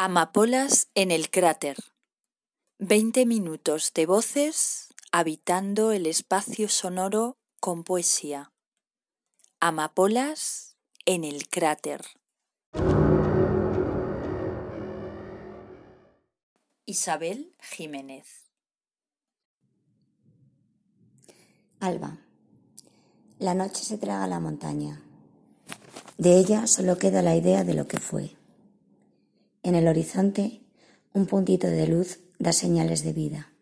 Amapolas en el cráter. Veinte minutos de voces habitando el espacio sonoro con poesía. Amapolas en el cráter. Isabel Jiménez. Alba. La noche se traga la montaña. De ella solo queda la idea de lo que fue. En el horizonte, un puntito de luz da señales de vida.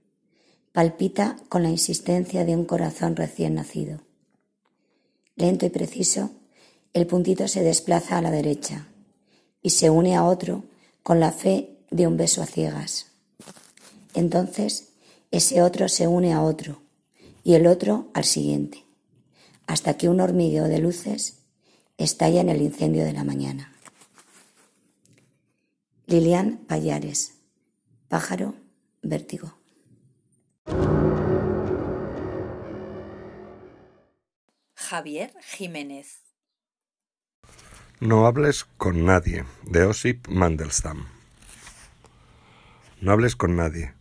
Palpita con la insistencia de un corazón recién nacido. Lento y preciso, el puntito se desplaza a la derecha y se une a otro con la fe de un beso a ciegas. Entonces, ese otro se une a otro y el otro al siguiente, hasta que un hormigueo de luces estalla en el incendio de la mañana. Lilian Payares, Pájaro, Vértigo. Javier Jiménez. No hables con nadie, de Osip Mandelstam. No hables con nadie.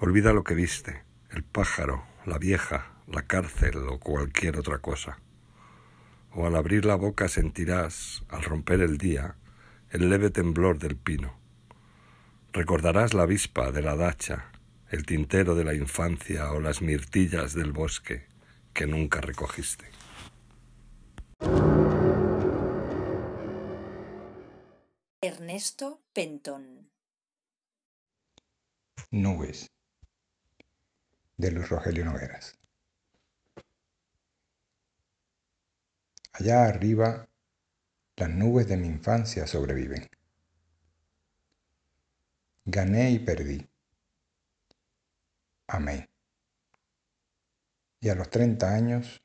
Olvida lo que viste, el pájaro, la vieja, la cárcel o cualquier otra cosa. O al abrir la boca sentirás, al romper el día, el leve temblor del pino. Recordarás la avispa de la dacha, el tintero de la infancia o las mirtillas del bosque que nunca recogiste. Ernesto Pentón. Nubes de Luis Rogelio Nogueras. Allá arriba, las nubes de mi infancia sobreviven. Gané y perdí. Amé. Y a los 30 años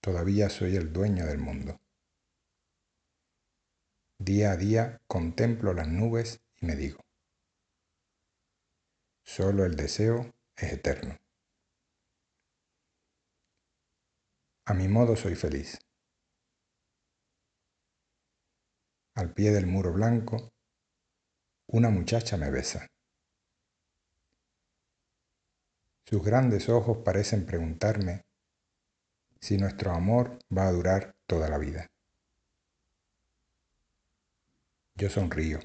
todavía soy el dueño del mundo. Día a día contemplo las nubes y me digo, solo el deseo es eterno. A mi modo soy feliz. Al pie del muro blanco, una muchacha me besa. Sus grandes ojos parecen preguntarme si nuestro amor va a durar toda la vida. Yo sonrío,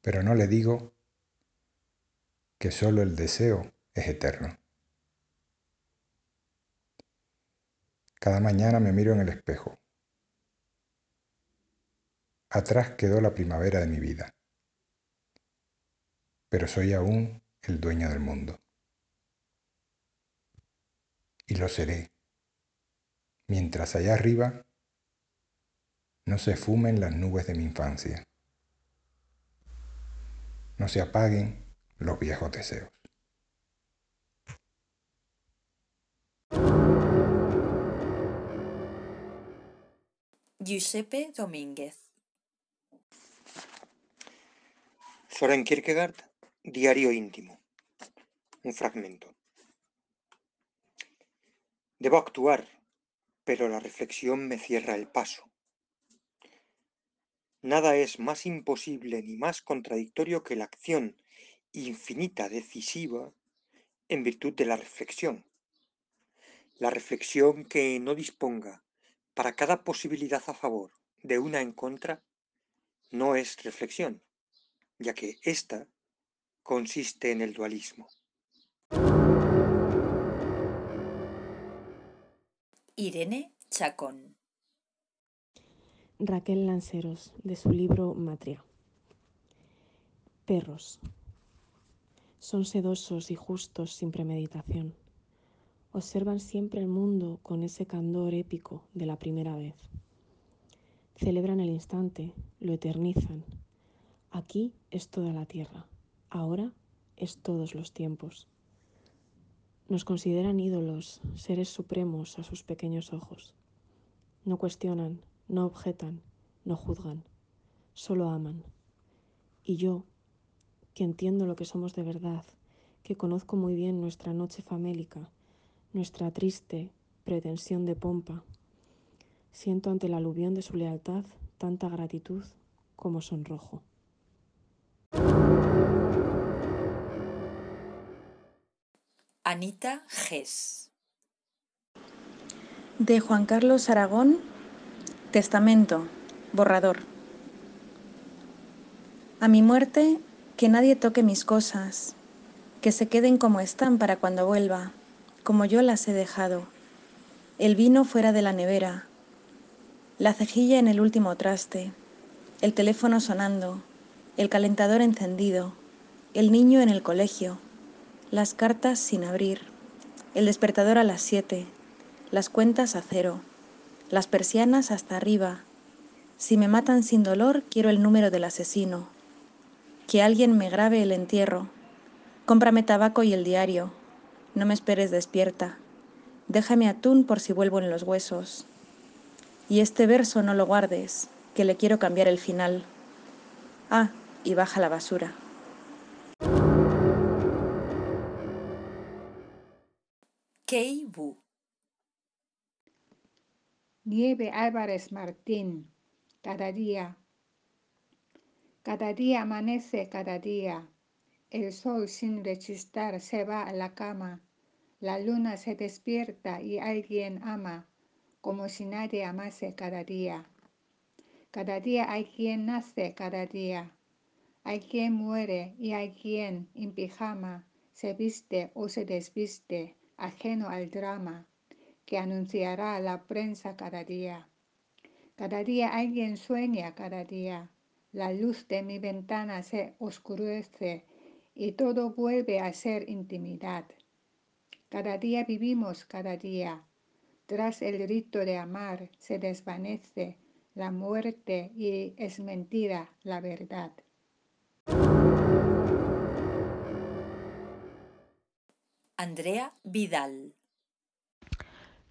pero no le digo que solo el deseo es eterno. Cada mañana me miro en el espejo. Atrás quedó la primavera de mi vida, pero soy aún el dueño del mundo. Y lo seré, mientras allá arriba no se fumen las nubes de mi infancia, no se apaguen los viejos deseos. Giuseppe Domínguez. Soren Kierkegaard, Diario íntimo. Un fragmento. Debo actuar, pero la reflexión me cierra el paso. Nada es más imposible ni más contradictorio que la acción infinita decisiva en virtud de la reflexión. La reflexión que no disponga para cada posibilidad a favor de una en contra no es reflexión, ya que ésta consiste en el dualismo. Irene Chacón. Raquel Lanceros, de su libro Matria. Perros. Son sedosos y justos sin premeditación. Observan siempre el mundo con ese candor épico de la primera vez. Celebran el instante, lo eternizan. Aquí es toda la tierra, ahora es todos los tiempos. Nos consideran ídolos, seres supremos a sus pequeños ojos. No cuestionan, no objetan, no juzgan, solo aman. Y yo, que entiendo lo que somos de verdad, que conozco muy bien nuestra noche famélica, nuestra triste pretensión de pompa. Siento ante la aluvión de su lealtad tanta gratitud como sonrojo. Anita Gess. De Juan Carlos Aragón, Testamento, borrador. A mi muerte, que nadie toque mis cosas, que se queden como están para cuando vuelva, como yo las he dejado. El vino fuera de la nevera, la cejilla en el último traste, el teléfono sonando, el calentador encendido, el niño en el colegio, las cartas sin abrir, el despertador a las siete, las cuentas a cero, las persianas hasta arriba. Si me matan sin dolor, quiero el número del asesino. Que alguien me grabe el entierro. Cómprame tabaco y el diario. No me esperes despierta. Déjame atún por si vuelvo en los huesos. Y este verso no lo guardes, que le quiero cambiar el final. Ah, y baja la basura. Kei Bu. Nieve Álvarez Martín, cada día. Cada día amanece cada día. El sol sin rechistar se va a la cama. La luna se despierta y alguien ama, como si nadie amase cada día. Cada día hay quien nace cada día. Hay quien muere y hay quien en pijama se viste o se desviste ajeno al drama que anunciará la prensa cada día. Cada día alguien sueña cada día. La luz de mi ventana se oscurece y todo vuelve a ser intimidad. Cada día vivimos cada día. Tras el rito de amar se desvanece la muerte y es mentira la verdad. Andrea Vidal.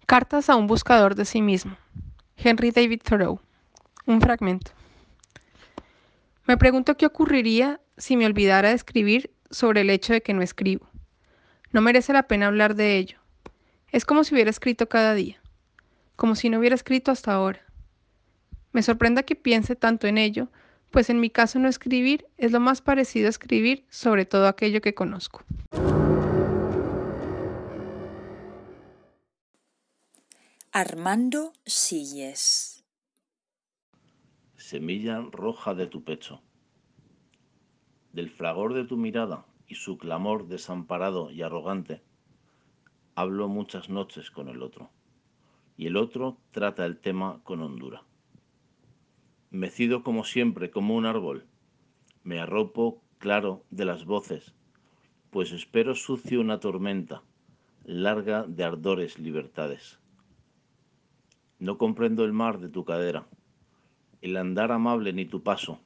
Cartas a un buscador de sí mismo. Henry David Thoreau. Un fragmento. Me pregunto qué ocurriría si me olvidara de escribir sobre el hecho de que no escribo. No merece la pena hablar de ello. Es como si hubiera escrito cada día, como si no hubiera escrito hasta ahora. Me sorprenda que piense tanto en ello, pues en mi caso no escribir es lo más parecido a escribir sobre todo aquello que conozco. Armando Silles. Semilla roja de tu pecho. Del fragor de tu mirada y su clamor desamparado y arrogante, hablo muchas noches con el otro, y el otro trata el tema con hondura. Mecido como siempre, como un árbol, me arropo claro de las voces, pues espero sucio una tormenta, larga de ardores libertades no comprendo el mar de tu cadera, el andar amable ni tu paso.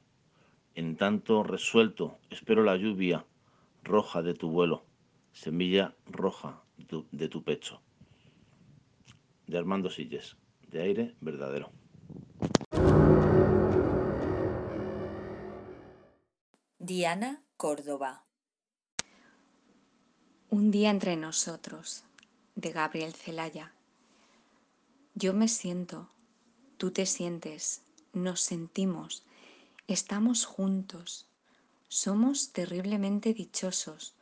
En tanto resuelto espero la lluvia roja de tu vuelo, semilla roja de tu, pecho. De Armando Silles, de aire verdadero. Diana Córdoba. Un día entre nosotros, de Gabriel Celaya. Yo me siento, tú te sientes, nos sentimos, estamos juntos, somos terriblemente dichosos,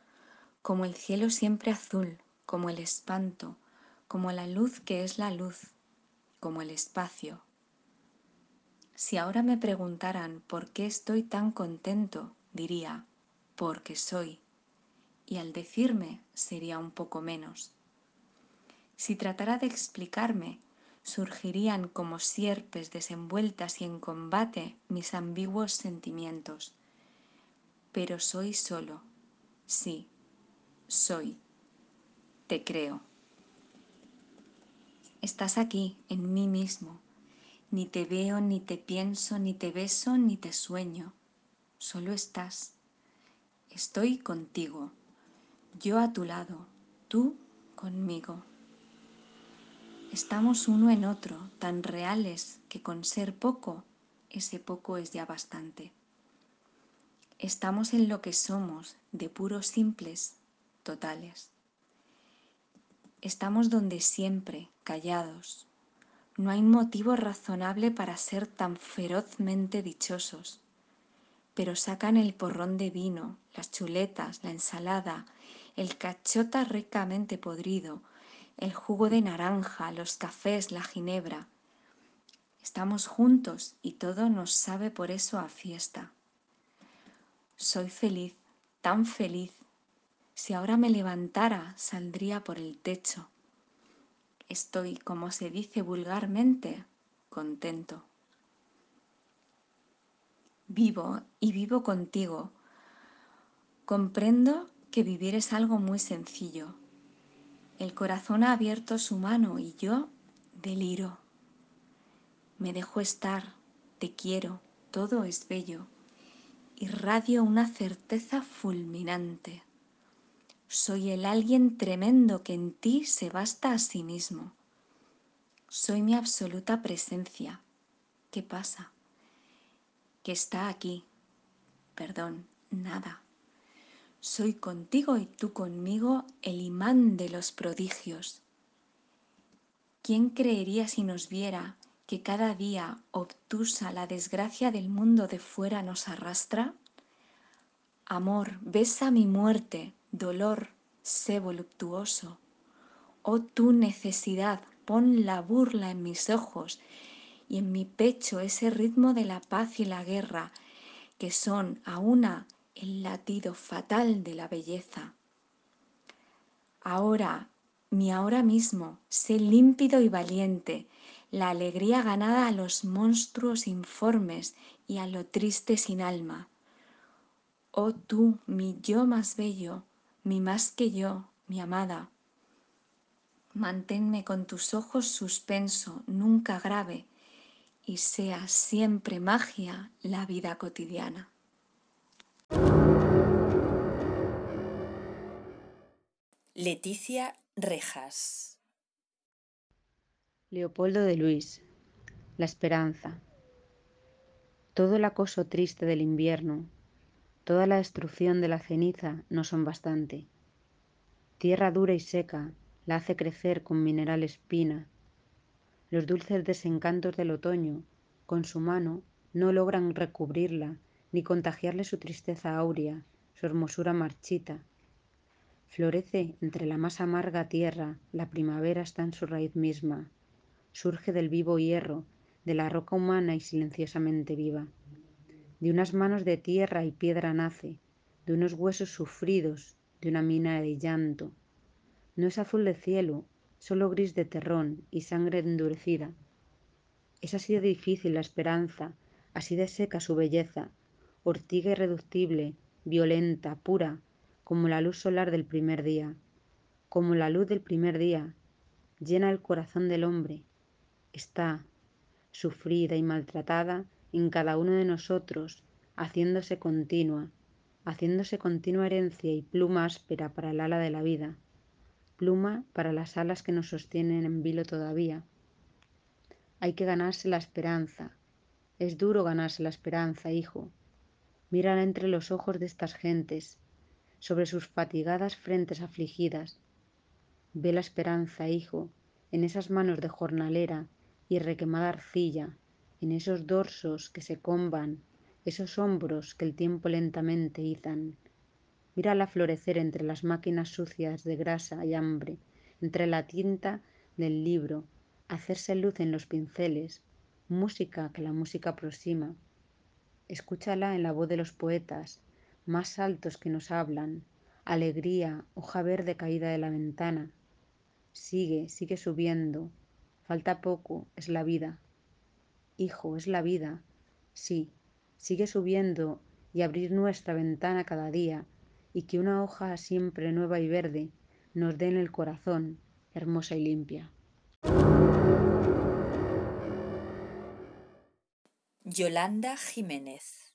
como el cielo siempre azul, como el espanto, como la luz que es la luz, como el espacio. Si ahora me preguntaran por qué estoy tan contento, diría, porque soy. Y al decirme sería un poco menos. Si tratara de explicarme, surgirían como sierpes desenvueltas y en combate mis ambiguos sentimientos. Pero soy solo, sí, soy, te creo. Estás aquí, en mí mismo. Ni te veo, ni te pienso, ni te beso, ni te sueño. Solo estás. Estoy contigo. Yo a tu lado, tú conmigo. Estamos uno en otro, tan reales que con ser poco, ese poco es ya bastante. Estamos en lo que somos, de puros simples, totales. Estamos donde siempre, callados. No hay motivo razonable para ser tan ferozmente dichosos, pero sacan el porrón de vino, las chuletas, la ensalada, el cachota ricamente podrido, el jugo de naranja, los cafés, la ginebra. Estamos juntos y todo nos sabe por eso a fiesta. Soy feliz, tan feliz. Si ahora me levantara, saldría por el techo. Estoy, como se dice vulgarmente, contento. Vivo y vivo contigo. Comprendo que vivir es algo muy sencillo. El corazón ha abierto su mano y yo deliro. Me dejo estar, te quiero, todo es bello. Irradio una certeza fulminante. Soy el alguien tremendo que en ti se basta a sí mismo. Soy mi absoluta presencia. ¿Qué pasa? Que está aquí. Perdón, nada. Soy contigo y tú conmigo el imán de los prodigios. ¿Quién creería si nos viera que cada día obtusa la desgracia del mundo de fuera nos arrastra? Amor, besa mi muerte, dolor, sé voluptuoso. Oh tu necesidad, pon la burla en mis ojos y en mi pecho ese ritmo de la paz y la guerra, que son a una el latido fatal de la belleza. Ahora, mi ahora mismo, sé límpido y valiente, la alegría ganada a los monstruos informes y a lo triste sin alma. Oh tú, mi yo más bello, mi más que yo, mi amada. Manténme con tus ojos suspenso, nunca grave, y sea siempre magia la vida cotidiana. Leticia Rejas. Leopoldo de Luis. La esperanza. Todo el acoso triste del invierno, Toda la destrucción de la ceniza no son bastante. Tierra dura y seca la hace crecer con mineral espina. Los dulces desencantos del otoño, con su mano, no logran recubrirla ni contagiarle su tristeza áurea, su hermosura marchita. Florece entre la más amarga tierra, la primavera está en su raíz misma, surge del vivo hierro, de la roca humana y silenciosamente viva. De unas manos de tierra y piedra nace, de unos huesos sufridos, de una mina de llanto. No es azul de cielo, solo gris de terrón y sangre endurecida. Es así de difícil la esperanza, así de seca su belleza, ortiga irreductible, violenta, pura, como la luz solar del primer día, como la luz del primer día, llena el corazón del hombre. Está, sufrida y maltratada, en cada uno de nosotros, haciéndose continua, haciéndose continua herencia y pluma áspera para el ala de la vida, pluma para las alas que nos sostienen en vilo todavía. Hay que ganarse la esperanza. Es duro ganarse la esperanza, hijo. Mírala entre los ojos de estas gentes, sobre sus fatigadas frentes afligidas. Ve la esperanza, hijo, en esas manos de jornalera y requemada arcilla, en esos dorsos que se comban, esos hombros que el tiempo lentamente izan. Mírala florecer entre las máquinas sucias de grasa y hambre, entre la tinta del libro, hacerse luz en los pinceles, música que la música aproxima. Escúchala en la voz de los poetas, más altos que nos hablan, alegría, hoja verde caída de la ventana. Sigue, sigue subiendo, falta poco, es la vida. Hijo, es la vida. Sí, sigue subiendo y abrir nuestra ventana cada día y que una hoja siempre nueva y verde nos dé en el corazón, hermosa y limpia. Yolanda Jiménez.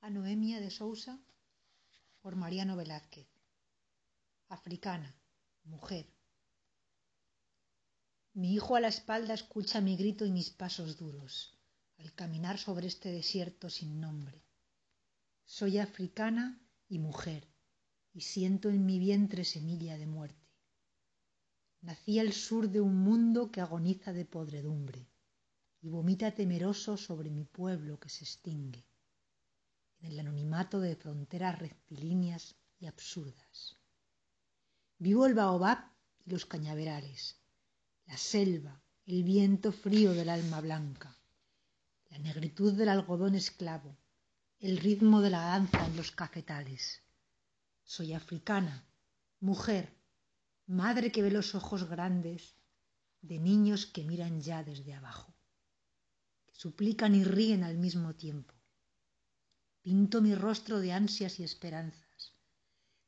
A Noemia de Sousa por Mariano Velázquez. Africana, mujer. Mi hijo a la espalda escucha mi grito y mis pasos duros al caminar sobre este desierto sin nombre. Soy africana y mujer y siento en mi vientre semilla de muerte. Nací al sur de un mundo que agoniza de podredumbre. Y vomita temeroso sobre mi pueblo que se extingue, en el anonimato de fronteras rectilíneas y absurdas. Vivo el baobab y los cañaverales, la selva, el viento frío del alma blanca, la negritud del algodón esclavo, el ritmo de la danza en los cafetales. Soy africana, mujer, madre que ve los ojos grandes de niños que miran ya desde abajo, suplican y ríen al mismo tiempo. Pinto mi rostro de ansias y esperanzas,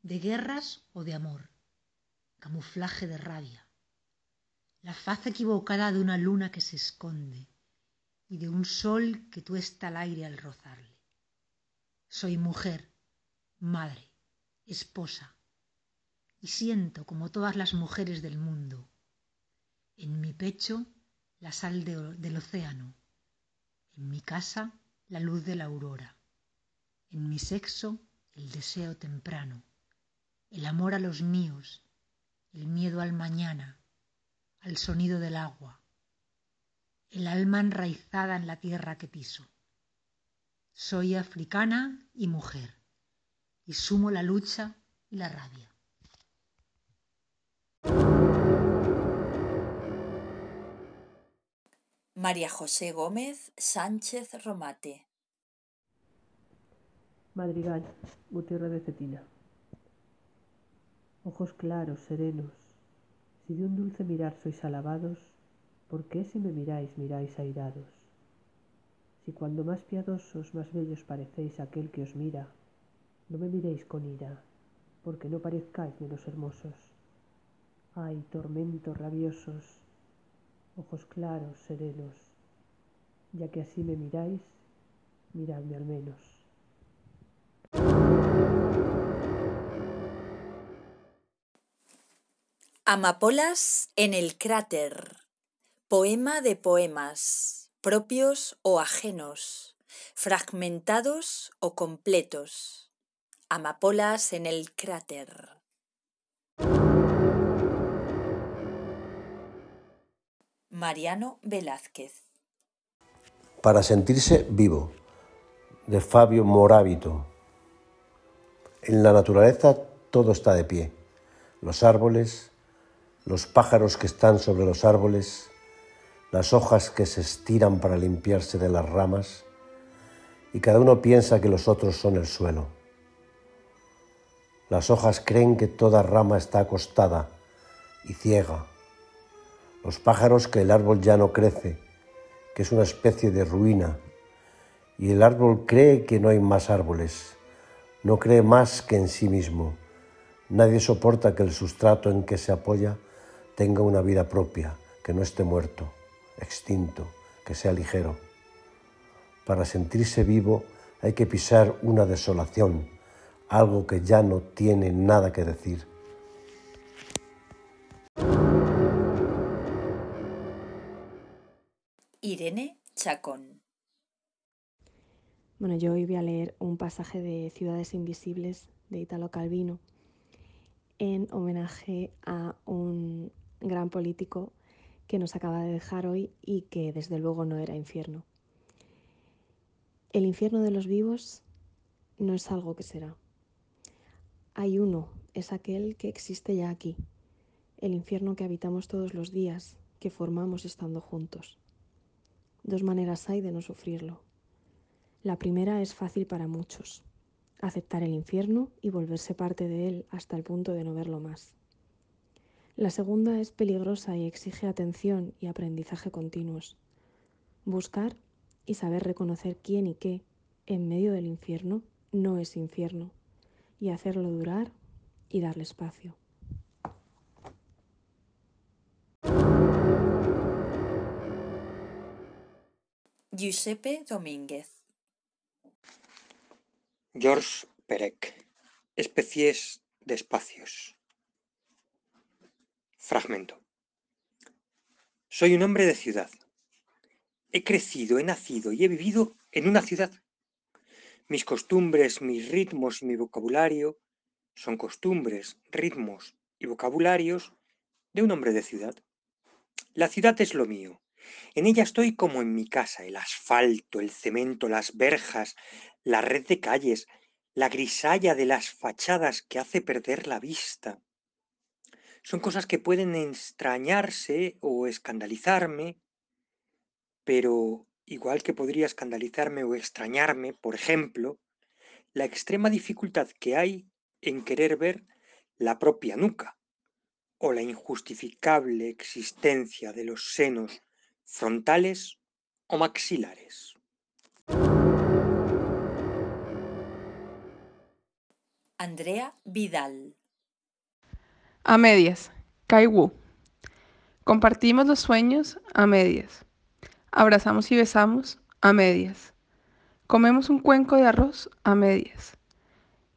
de guerras o de amor, camuflaje de rabia, la faz equivocada de una luna que se esconde y de un sol que tuesta el aire al rozarle. Soy mujer, madre, esposa, y siento como todas las mujeres del mundo. En mi pecho la sal de, del océano, en mi casa la luz de la aurora, en mi sexo el deseo temprano, el amor a los míos, el miedo al mañana, al sonido del agua, el alma enraizada en la tierra que piso. Soy africana y mujer, y sumo la lucha y la rabia. María José Gómez Sánchez Romate. Madrigal, Gutiérrez de Cetina. Ojos claros, serenos, si de un dulce mirar sois alabados, ¿por qué si me miráis miráis airados? Si cuando más piadosos, más bellos parecéis aquel que os mira, no me miréis con ira, porque no parezcáis menos hermosos. Ay, tormentos rabiosos, ojos claros, serenos, ya que así me miráis, miradme al menos. Amapolas en el cráter. Poema de poemas, propios o ajenos, fragmentados o completos. Amapolas en el cráter. Mariano Velázquez. Para sentirse vivo, de Fabio Morábito. En la naturaleza todo está de pie. Los árboles, los pájaros que están sobre los árboles, las hojas que se estiran para limpiarse de las ramas, y cada uno piensa que los otros son el suelo. Las hojas creen que toda rama está acostada y ciega. Los pájaros que el árbol ya no crece, que es una especie de ruina, y el árbol cree que no hay más árboles, no cree más que en sí mismo. Nadie soporta que el sustrato en que se apoya tenga una vida propia, que no esté muerto extinto, que sea ligero. Para sentirse vivo hay que pisar una desolación, algo que ya no tiene nada que decir. Irene Chacón. Bueno, yo hoy voy a leer un pasaje de Ciudades Invisibles de Italo Calvino en homenaje a un gran político que nos acaba de dejar hoy y que desde luego no era infierno. El infierno de los vivos no es algo que será. Hay uno, es aquel que existe ya aquí, el infierno que habitamos todos los días, que formamos estando juntos. Dos maneras hay de no sufrirlo. La primera es fácil para muchos, aceptar el infierno y volverse parte de él hasta el punto de no verlo más. La segunda es peligrosa y exige atención y aprendizaje continuos. Buscar y saber reconocer quién y qué en medio del infierno no es infierno y hacerlo durar y darle espacio. Giuseppe Domínguez. George Perec. Especies de espacios. Fragmento. Soy un hombre de ciudad. He crecido, he nacido y he vivido en una ciudad. Mis costumbres, mis ritmos y mi vocabulario son costumbres, ritmos y vocabularios de un hombre de ciudad. La ciudad es lo mío En ella estoy como en mi casa, el asfalto, el cemento, las verjas, la red de calles, la grisalla de las fachadas que hace perder la vista. Son cosas que pueden extrañarse o escandalizarme, pero igual que podría escandalizarme o extrañarme, por ejemplo, la extrema dificultad que hay en querer ver la propia nuca o la injustificable existencia de los senos frontales o maxilares. Andrea Vidal. A medias. Kai Wu. Compartimos los sueños a medias. Abrazamos y besamos a medias. Comemos un cuenco de arroz a medias.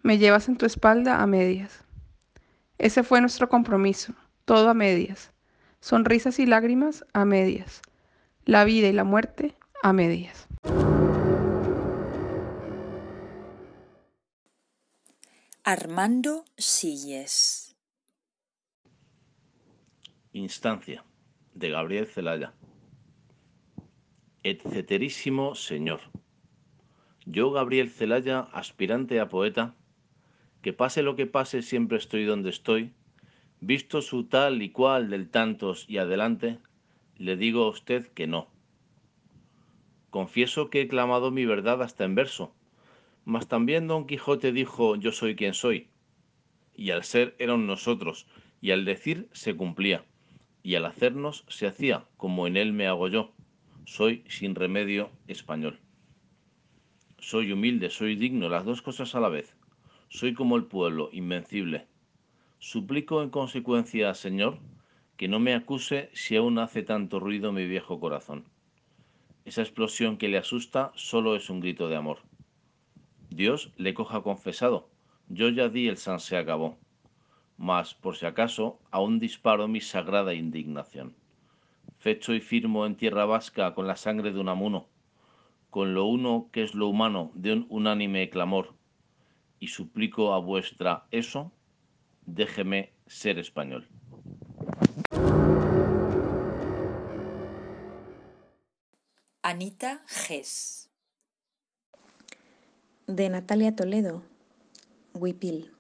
Me llevas en tu espalda a medias. Ese fue nuestro compromiso, todo a medias. Sonrisas y lágrimas a medias. La vida y la muerte a medias. Armando Silles. Instancia de Gabriel Celaya. Etceterísimo Señor. Yo, Gabriel Celaya, aspirante a poeta, que pase lo que pase, siempre estoy donde estoy, visto su tal y cual del tantos y adelante, le digo a usted que no. Confieso que he clamado mi verdad hasta en verso, mas también Don Quijote dijo yo soy quien soy, y al ser eran nosotros, y al decir se cumplía, y al hacernos se hacía, como en él me hago yo, soy sin remedio español. Soy humilde, soy digno, las dos cosas a la vez. Soy como el pueblo, invencible. Suplico en consecuencia, Señor, que no me acuse si aún hace tanto ruido mi viejo corazón. Esa explosión que le asusta solo es un grito de amor. Dios le coja confesado. Yo ya di el san se acabó. Mas, por si acaso, aún disparo mi sagrada indignación. Fecho y firmo en tierra vasca con la sangre de un amuno, con lo uno que es lo humano de un unánime clamor, y suplico a vuestra eso, déjeme ser español. Anita Gess. De Natalia Toledo, Huipil.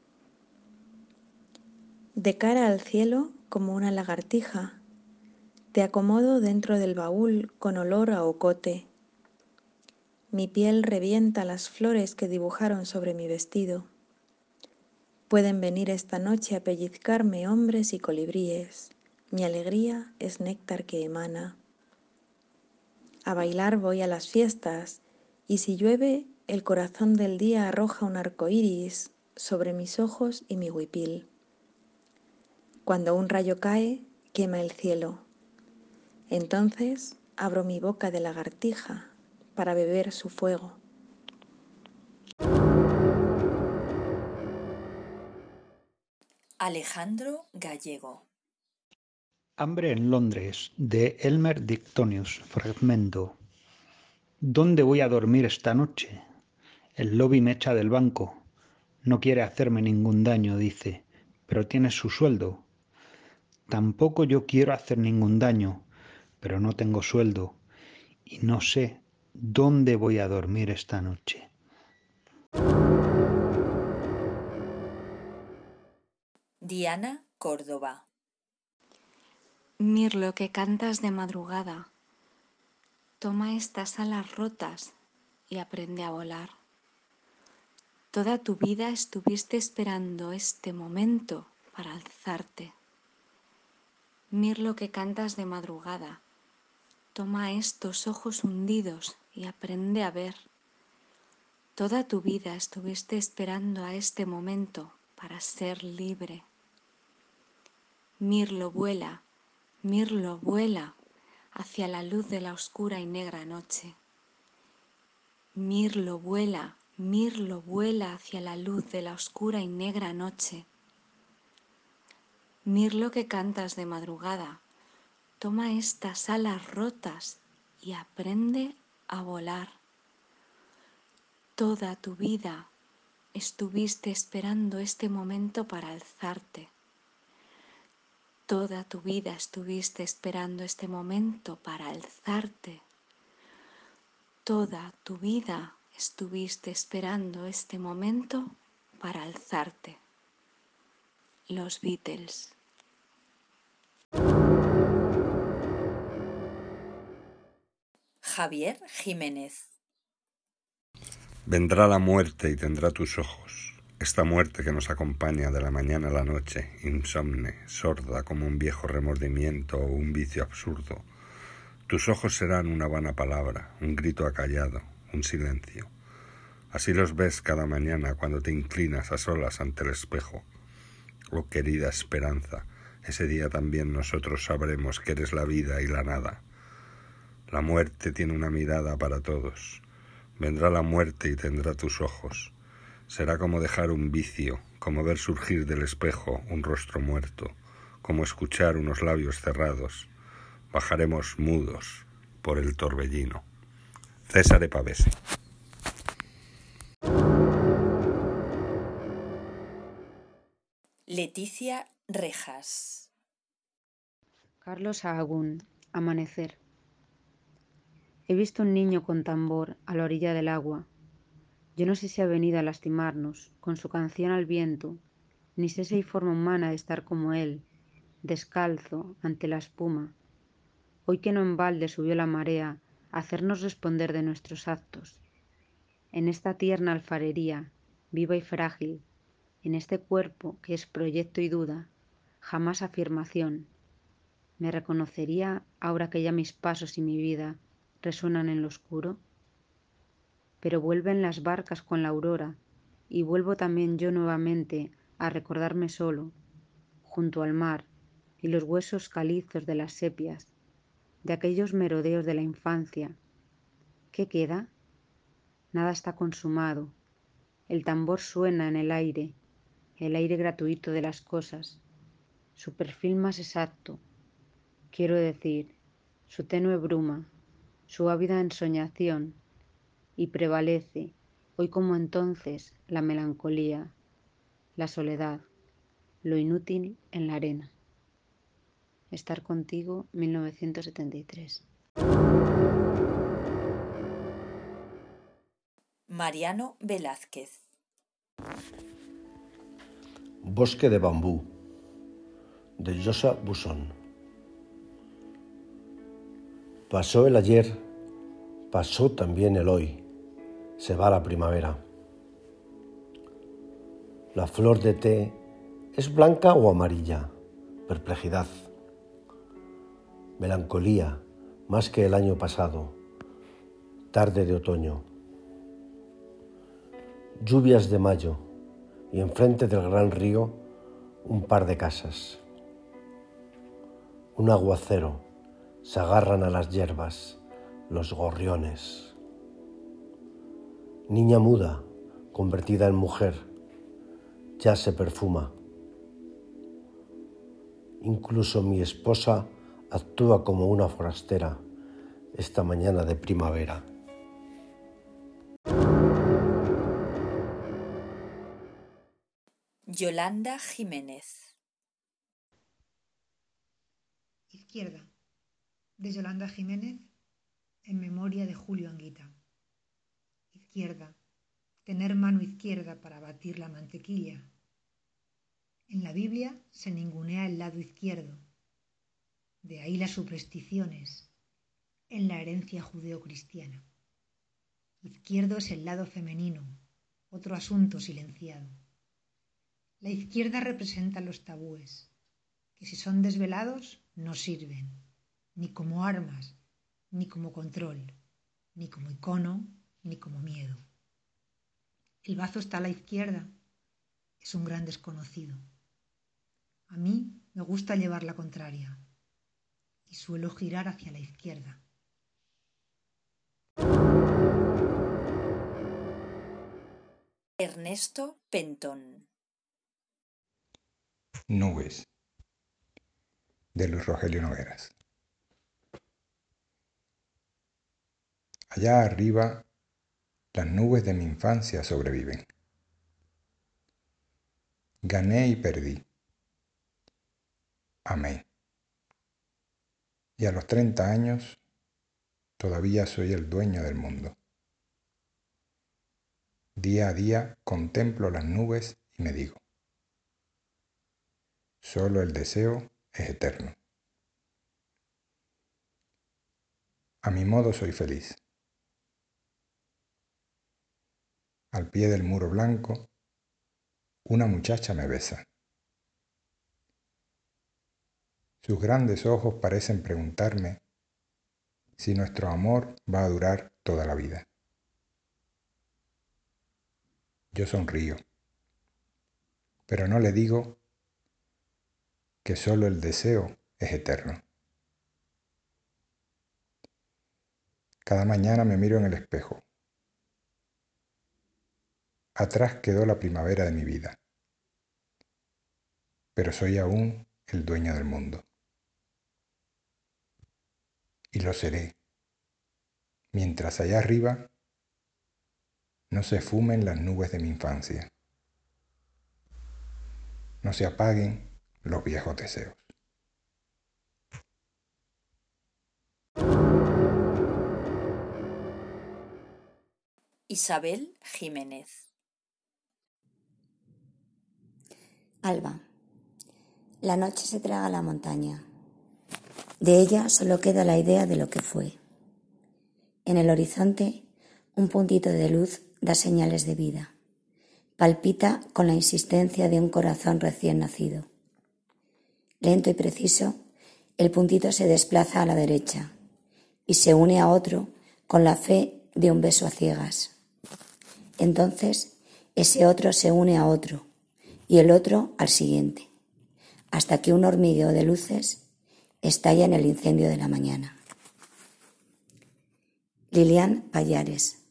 De cara al cielo, como una lagartija, te acomodo dentro del baúl con olor a ocote. Mi piel revienta las flores que dibujaron sobre mi vestido. Pueden venir esta noche a pellizcarme hombres y colibríes. Mi alegría es néctar que emana. A bailar voy a las fiestas, y si llueve, el corazón del día arroja un arco iris sobre mis ojos y mi huipil. Cuando un rayo cae, quema el cielo. Entonces abro mi boca de lagartija para beber su fuego. Alejandro Gallego. Hambre en Londres, de Elmer Dictonius, fragmento. ¿Dónde voy a dormir esta noche? El lobby me echa del banco. No quiere hacerme ningún daño, dice, pero tiene su sueldo. Tampoco yo quiero hacer ningún daño, pero no tengo sueldo y no sé dónde voy a dormir esta noche. Diana Córdoba. Mirlo que cantas de madrugada, toma estas alas rotas y aprende a volar. Toda tu vida estuviste esperando este momento para alzarte. Mirlo que cantas de madrugada, toma estos ojos hundidos y aprende a ver. Toda tu vida estuviste esperando a este momento para ser libre. Mirlo vuela Mirlo vuela hacia la luz de la oscura y negra noche. Mirlo vuela, Mirlo vuela hacia la luz de la oscura y negra noche. Mirlo que cantas de madrugada, toma estas alas rotas y aprende a volar. Toda tu vida estuviste esperando este momento para alzarte. Toda tu vida estuviste esperando este momento para alzarte. Toda tu vida estuviste esperando este momento para alzarte. Los Beatles. Javier Jiménez. Vendrá la muerte y tendrá tus ojos, esta muerte que nos acompaña de la mañana a la noche, insomne, sorda como un viejo remordimiento o un vicio absurdo. Tus ojos serán una vana palabra, un grito acallado, un silencio. Así los ves cada mañana cuando te inclinas a solas ante el espejo. Oh querida esperanza, ese día también nosotros sabremos que eres la vida y la nada. La muerte tiene una mirada para todos. Vendrá la muerte y tendrá tus ojos. Será como dejar un vicio, como ver surgir del espejo un rostro muerto, como escuchar unos labios cerrados. Bajaremos mudos por el torbellino. César Pavese. Leticia Rejas. Carlos Sahagún, Amanecer. He visto un niño con tambor a la orilla del agua. Yo no sé si ha venido a lastimarnos, con su canción al viento, ni sé si hay forma humana de estar como él, descalzo, ante la espuma. Hoy que no en balde subió la marea a hacernos responder de nuestros actos. En esta tierna alfarería, viva y frágil, en este cuerpo que es proyecto y duda, jamás afirmación, ¿me reconocería ahora que ya mis pasos y mi vida resuenan en lo oscuro? Pero vuelven las barcas con la aurora y vuelvo también yo nuevamente a recordarme solo, junto al mar y los huesos calizos de las sepias, de aquellos merodeos de la infancia. ¿Qué queda? Nada está consumado. El tambor suena en el aire, el aire gratuito de las cosas, su perfil más exacto, quiero decir, su tenue bruma, su ávida ensoñación, y prevalece, hoy como entonces, la melancolía, la soledad, lo inútil en la arena. Estar contigo, 1973. Mariano Velázquez. Bosque de bambú, de Josa Busson. Pasó el ayer, pasó también el hoy, se va la primavera. La flor de té es blanca o amarilla, perplejidad, melancolía, más que el año pasado, tarde de otoño, lluvias de mayo y enfrente del gran río un par de casas. Un aguacero, se agarran a las hierbas los gorriones. Niña muda, convertida en mujer, ya se perfuma. Incluso mi esposa actúa como una forastera esta mañana de primavera. Yolanda Jiménez. Izquierda, de Yolanda Jiménez, en memoria de Julio Anguita. Izquierda, tener mano izquierda para batir la mantequilla. En la Biblia se ningunea el lado izquierdo, de ahí las supersticiones, en la herencia judeocristiana. Izquierdo es el lado femenino, otro asunto silenciado. La izquierda representa los tabúes, que si son desvelados no sirven, ni como armas, ni como control, ni como icono, ni como miedo. El bazo está a la izquierda, es un gran desconocido. A mí me gusta llevar la contraria y suelo girar hacia la izquierda. Ernesto Pentón. Nubes de Luis Rogelio Nogueras. Allá arriba, las nubes de mi infancia sobreviven. Gané y perdí. amé. Y a los treinta años todavía soy el dueño del mundo. Día a día contemplo las nubes y me digo, solo el deseo es eterno. A mi modo soy feliz. Al pie del muro blanco, una muchacha me besa. Sus grandes ojos parecen preguntarme si nuestro amor va a durar toda la vida. Yo sonrío, pero no le digo que solo el deseo es eterno. Cada mañana me miro en el espejo. Atrás quedó la primavera de mi vida, pero soy aún el dueño del mundo. Y lo seré, mientras allá arriba no se fumen las nubes de mi infancia, no se apaguen los viejos deseos. Isabel Jiménez Alba. La noche se traga la montaña. De ella solo queda la idea de lo que fue. En el horizonte, un puntito de luz da señales de vida. Palpita con la insistencia de un corazón recién nacido. Lento y preciso, el puntito se desplaza a la derecha y se une a otro con la fe de un beso a ciegas. Entonces, ese otro se une a otro y el otro al siguiente, hasta que un hormigueo de luces estalla en el incendio de la mañana. Lilian Payares,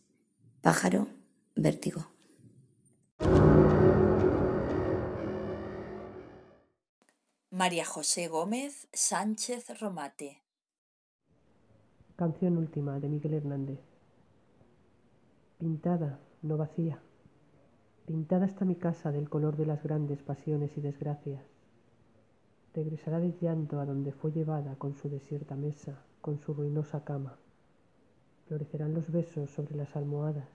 Pájaro, Vértigo. María José Gómez Sánchez Romate. Canción última de Miguel Hernández. Pintada, no vacía. Pintada está mi casa del color de las grandes pasiones y desgracias. Regresará de llanto a donde fue llevada con su desierta mesa, con su ruinosa cama. Florecerán los besos sobre las almohadas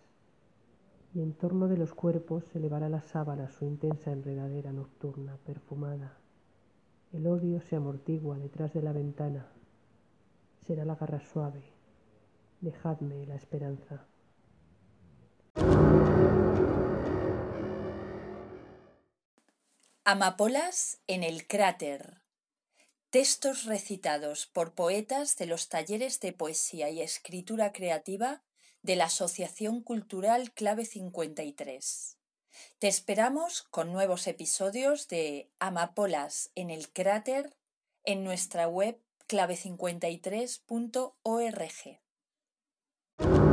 y en torno de los cuerpos se elevará la sábana su intensa enredadera nocturna, perfumada. El odio se amortigua detrás de la ventana. Será la garra suave. Dejadme la esperanza. Amapolas en el cráter. Textos recitados por poetas de los talleres de poesía y escritura creativa de la Asociación Cultural Clave 53. Te esperamos con nuevos episodios de Amapolas en el cráter en nuestra web clave53.org.